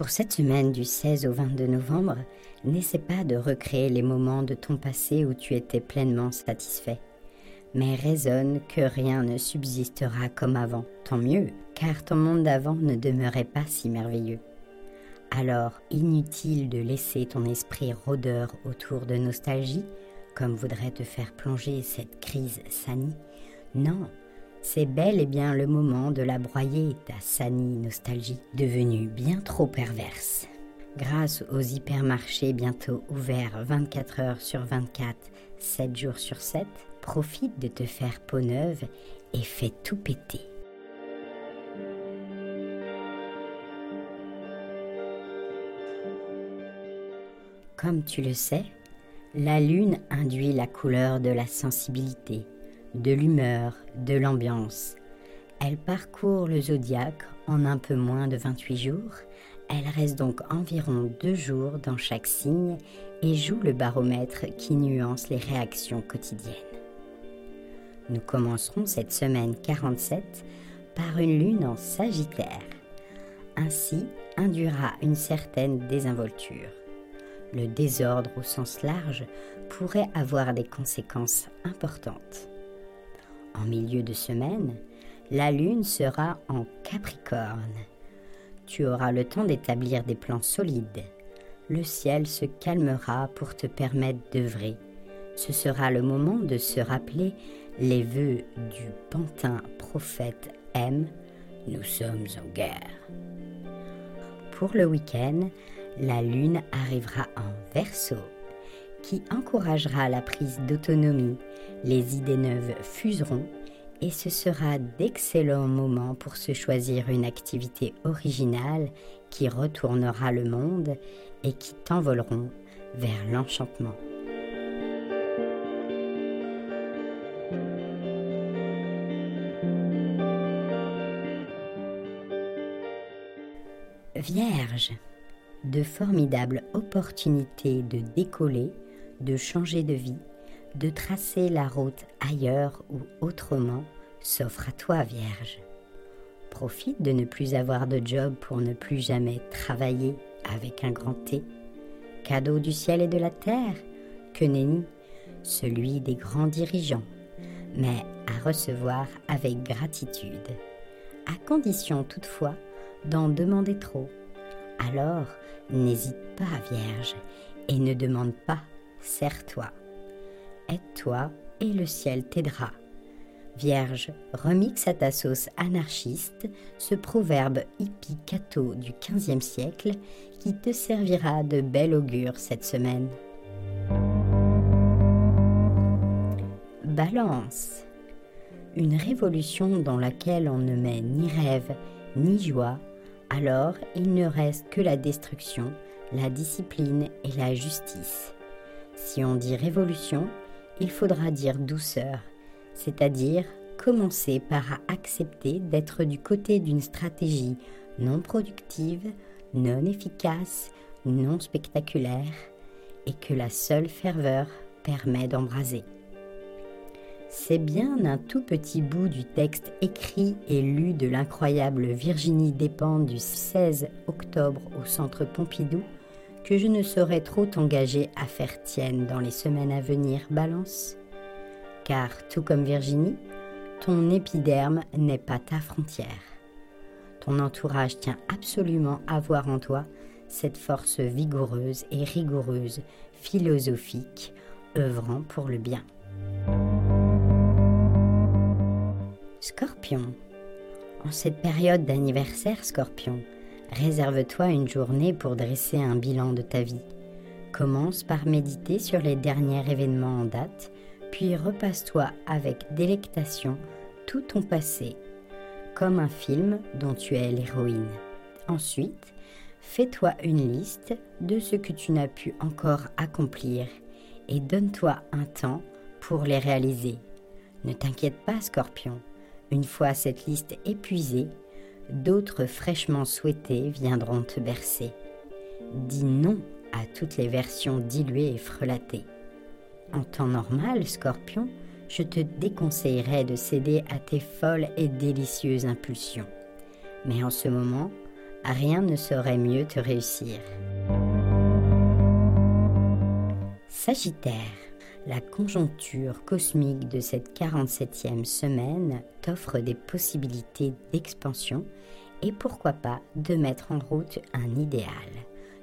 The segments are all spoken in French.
Pour cette semaine du 16 au 22 novembre, n'essaie pas de recréer les moments de ton passé où tu étais pleinement satisfait. Mais raisonne que rien ne subsistera comme avant, tant mieux, car ton monde d'avant ne demeurait pas si merveilleux. Alors, inutile de laisser ton esprit rôdeur autour de nostalgie, comme voudrait te faire plonger cette crise sanie. Non, c'est bel et bien le moment de la broyer, ta sanie nostalgie, devenue bien trop perverse. Grâce aux hypermarchés bientôt ouverts 24 heures sur 24, 7 jours sur 7, profite de te faire peau neuve et fais tout péter. Comme tu le sais, la lune induit la couleur de la sensibilité, de l'humeur, de l'ambiance. Elle parcourt le zodiaque en un peu moins de 28 jours. Elle reste donc environ deux jours dans chaque signe et joue le baromètre qui nuance les réactions quotidiennes. Nous commencerons cette semaine 47 par une lune en Sagittaire. Ainsi induira une certaine désinvolture. Le désordre au sens large pourrait avoir des conséquences importantes. En milieu de semaine, la lune sera en Capricorne. Tu auras le temps d'établir des plans solides. Le ciel se calmera pour te permettre d'œuvrer. Ce sera le moment de se rappeler les vœux du pantin prophète M. Nous sommes en guerre. Pour le week-end, la lune arrivera en verso qui encouragera la prise d'autonomie. Les idées neuves fuseront et ce sera d'excellents moments pour se choisir une activité originale qui retournera le monde et qui t'envoleront vers l'enchantement. Vierge, de formidables opportunités de décoller de changer de vie, de tracer la route ailleurs ou autrement s'offre à toi, Vierge. Profite de ne plus avoir de job pour ne plus jamais travailler avec un grand T. Cadeau du ciel et de la terre, que nenni, celui des grands dirigeants, mais à recevoir avec gratitude, à condition toutefois d'en demander trop. Alors, n'hésite pas, Vierge, et ne demande pas Serre-toi. Aide-toi et le ciel t'aidera. Vierge, remix à ta sauce anarchiste ce proverbe hippie catho du XVe siècle qui te servira de bel augure cette semaine. Balance. Une révolution dans laquelle on ne met ni rêve ni joie, alors il ne reste que la destruction, la discipline et la justice. Si on dit révolution, il faudra dire douceur, c'est-à-dire commencer par accepter d'être du côté d'une stratégie non productive, non efficace, non spectaculaire, et que la seule ferveur permet d'embraser. C'est bien un tout petit bout du texte écrit et lu de l'incroyable Virginie Despentes du 16 octobre au Centre Pompidou que je ne saurais trop t'engager à faire tienne dans les semaines à venir, Balance Car, tout comme Virginie, ton épiderme n'est pas ta frontière. Ton entourage tient absolument à voir en toi cette force vigoureuse et rigoureuse, philosophique, œuvrant pour le bien. Scorpion. En cette période d'anniversaire, Scorpion, Réserve-toi une journée pour dresser un bilan de ta vie. Commence par méditer sur les derniers événements en date, puis repasse-toi avec délectation tout ton passé, comme un film dont tu es l'héroïne. Ensuite, fais-toi une liste de ce que tu n'as pu encore accomplir et donne-toi un temps pour les réaliser. Ne t'inquiète pas, Scorpion. Une fois cette liste épuisée, d'autres fraîchement souhaités viendront te bercer. Dis non à toutes les versions diluées et frelatées. En temps normal, Scorpion, je te déconseillerais de céder à tes folles et délicieuses impulsions. Mais en ce moment, rien ne saurait mieux te réussir. Sagittaire, la conjoncture cosmique de cette 47e semaine t'offre des possibilités d'expansion et pourquoi pas de mettre en route un idéal,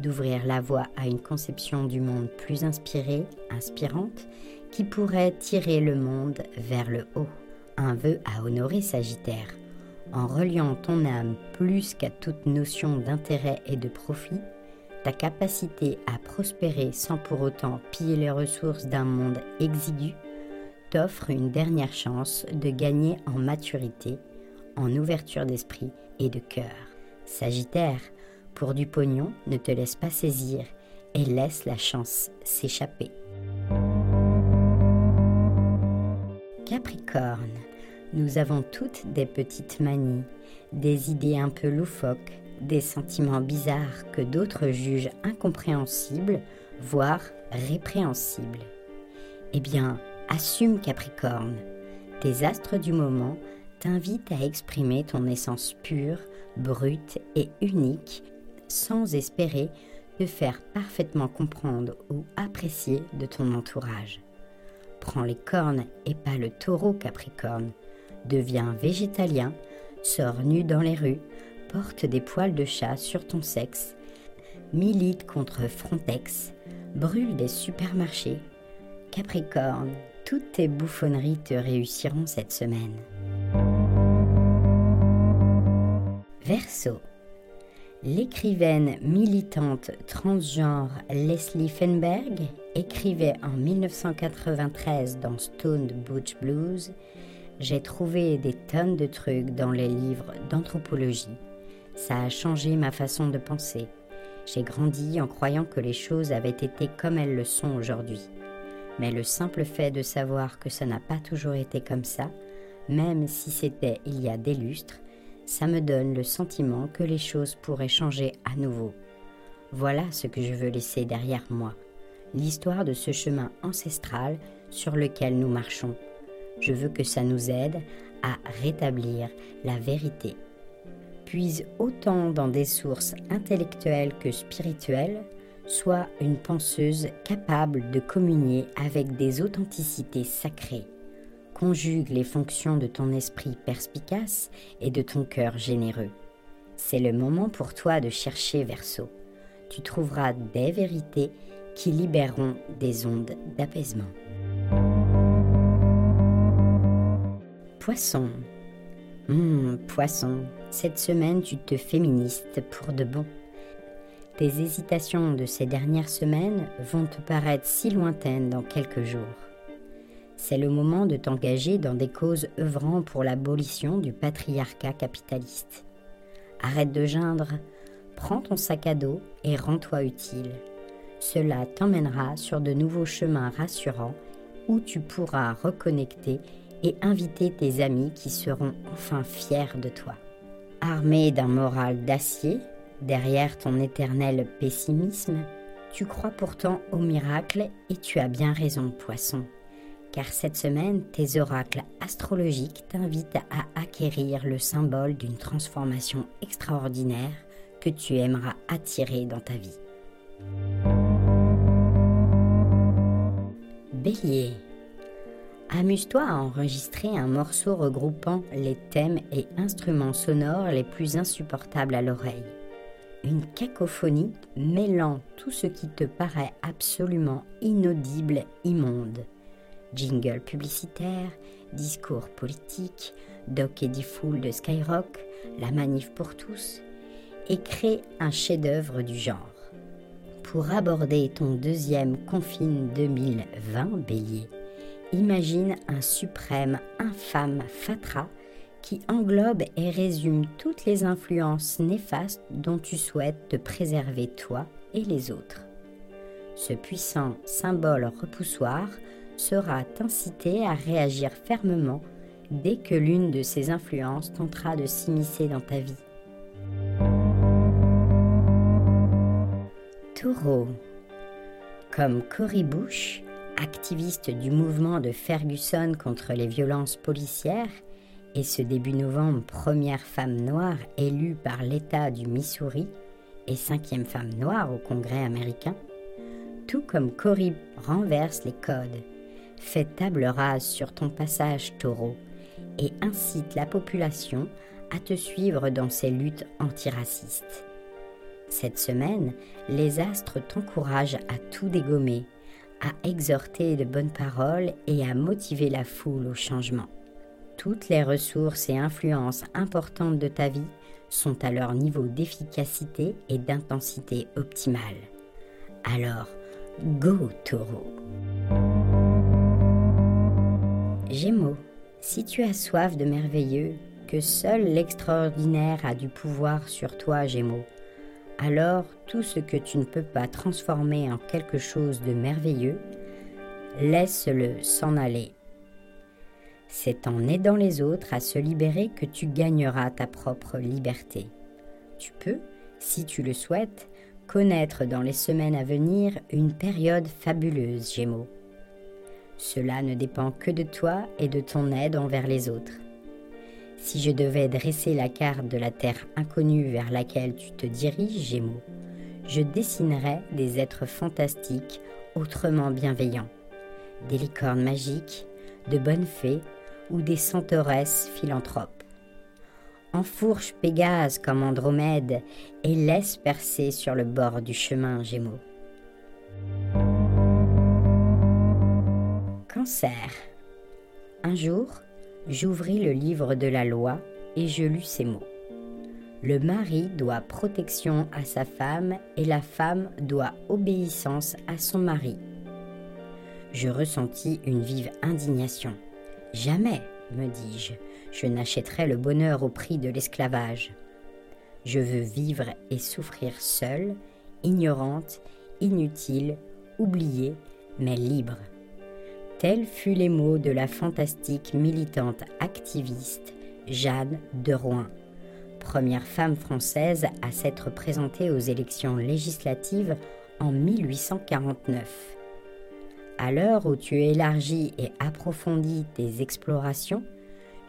d'ouvrir la voie à une conception du monde plus inspirée, inspirante, qui pourrait tirer le monde vers le haut. Un vœu à honorer Sagittaire, en reliant ton âme plus qu'à toute notion d'intérêt et de profit, ta capacité à prospérer sans pour autant piller les ressources d'un monde exigu t'offre une dernière chance de gagner en maturité, en ouverture d'esprit et de cœur. Sagittaire, pour du pognon, ne te laisse pas saisir et laisse la chance s'échapper. Capricorne, nous avons toutes des petites manies, des idées un peu loufoques, des sentiments bizarres que d'autres jugent incompréhensibles, voire répréhensibles. Eh bien, assume Capricorne. Tes astres du moment t'invitent à exprimer ton essence pure, brute et unique, sans espérer te faire parfaitement comprendre ou apprécier de ton entourage. Prends les cornes et pas le taureau Capricorne. Deviens végétalien, sors nu dans les rues, porte des poils de chat sur ton sexe, milite contre Frontex, brûle des supermarchés. Capricorne, toutes tes bouffonneries te réussiront cette semaine. Verseau. L'écrivaine militante transgenre Leslie Fenberg écrivait en 1993 dans Stone Butch Blues J'ai trouvé des tonnes de trucs dans les livres d'anthropologie ça a changé ma façon de penser. J'ai grandi en croyant que les choses avaient été comme elles le sont aujourd'hui. Mais le simple fait de savoir que ça n'a pas toujours été comme ça, même si c'était il y a des lustres, ça me donne le sentiment que les choses pourraient changer à nouveau. Voilà ce que je veux laisser derrière moi, l'histoire de ce chemin ancestral sur lequel nous marchons. Je veux que ça nous aide à rétablir la vérité puise autant dans des sources intellectuelles que spirituelles, soit une penseuse capable de communier avec des authenticités sacrées. Conjugue les fonctions de ton esprit perspicace et de ton cœur généreux. C'est le moment pour toi de chercher Verseau. Tu trouveras des vérités qui libéreront des ondes d'apaisement. Poisson. Hum, poisson, cette semaine, tu te féministes pour de bon. Tes hésitations de ces dernières semaines vont te paraître si lointaines dans quelques jours. C'est le moment de t'engager dans des causes œuvrant pour l'abolition du patriarcat capitaliste. Arrête de geindre, prends ton sac à dos et rends-toi utile. Cela t'emmènera sur de nouveaux chemins rassurants où tu pourras reconnecter et inviter tes amis qui seront enfin fiers de toi. Armé d'un moral d'acier, derrière ton éternel pessimisme, tu crois pourtant au miracle et tu as bien raison, poisson. Car cette semaine, tes oracles astrologiques t'invitent à acquérir le symbole d'une transformation extraordinaire que tu aimeras attirer dans ta vie. Bélier, Amuse-toi à enregistrer un morceau regroupant les thèmes et instruments sonores les plus insupportables à l'oreille. Une cacophonie mêlant tout ce qui te paraît absolument inaudible, immonde. Jingle publicitaire, discours politique, Doc Eddie Fool de Skyrock, la manif pour tous, et crée un chef-d'œuvre du genre. Pour aborder ton deuxième confine 2020 Bélier, imagine un suprême infâme fatras qui englobe et résume toutes les influences néfastes dont tu souhaites te préserver toi et les autres. Ce puissant symbole repoussoir sera t'inciter à réagir fermement dès que l'une de ces influences tentera de s'immiscer dans ta vie. Taureau. Comme Cory Bush, activiste du mouvement de Ferguson contre les violences policières, et ce début novembre première femme noire élue par l'État du Missouri et cinquième femme noire au Congrès américain, tout comme Cory renverse les codes, fait table rase sur ton passage taureau et incite la population à te suivre dans ses luttes antiracistes. Cette semaine, les astres t'encouragent à tout dégommer, à exhorter de bonnes paroles et à motiver la foule au changement. Toutes les ressources et influences importantes de ta vie sont à leur niveau d'efficacité et d'intensité optimale. Alors, go taureau Gémeaux, si tu as soif de merveilleux, que seul l'extraordinaire a du pouvoir sur toi, Gémeaux, alors tout ce que tu ne peux pas transformer en quelque chose de merveilleux, laisse-le s'en aller. C'est en aidant les autres à se libérer que tu gagneras ta propre liberté. Tu peux, si tu le souhaites, connaître dans les semaines à venir une période fabuleuse, Gémeaux. Cela ne dépend que de toi et de ton aide envers les autres. Si je devais dresser la carte de la terre inconnue vers laquelle tu te diriges, Gémeaux, je dessinerais des êtres fantastiques autrement bienveillants, des licornes magiques, de bonnes fées ou des centauresses philanthropes. Enfourche Pégase comme Andromède et laisse percer sur le bord du chemin Gémeaux. Cancer. Un jour, J'ouvris le livre de la loi et je lus ces mots. Le mari doit protection à sa femme et la femme doit obéissance à son mari. Je ressentis une vive indignation. Jamais, me dis-je, je, n'achèterai le bonheur au prix de l'esclavage. Je veux vivre et souffrir seule, ignorante, inutile, oubliée, mais libre. Tels furent les mots de la fantastique militante activiste Jeanne de Rouen, première femme française à s'être présentée aux élections législatives en 1849. À l'heure où tu élargis et approfondis tes explorations,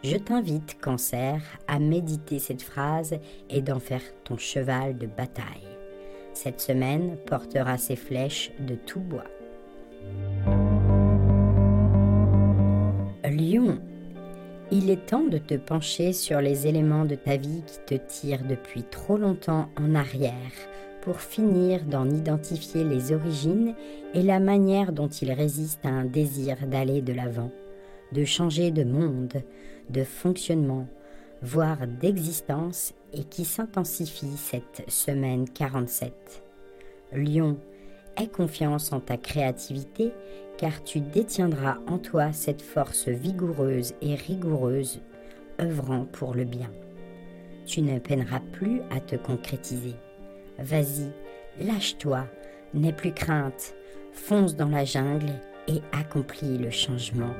je t'invite, Cancer, à méditer cette phrase et d'en faire ton cheval de bataille. Cette semaine portera ses flèches de tout bois. Lion, il est temps de te pencher sur les éléments de ta vie qui te tirent depuis trop longtemps en arrière pour finir d'en identifier les origines et la manière dont ils résistent à un désir d'aller de l'avant, de changer de monde, de fonctionnement, voire d'existence et qui s'intensifie cette semaine 47. Lion, aie confiance en ta créativité car tu détiendras en toi cette force vigoureuse et rigoureuse œuvrant pour le bien. Tu ne peineras plus à te concrétiser. Vas-y, lâche-toi, n'aie plus crainte, fonce dans la jungle et accomplis le changement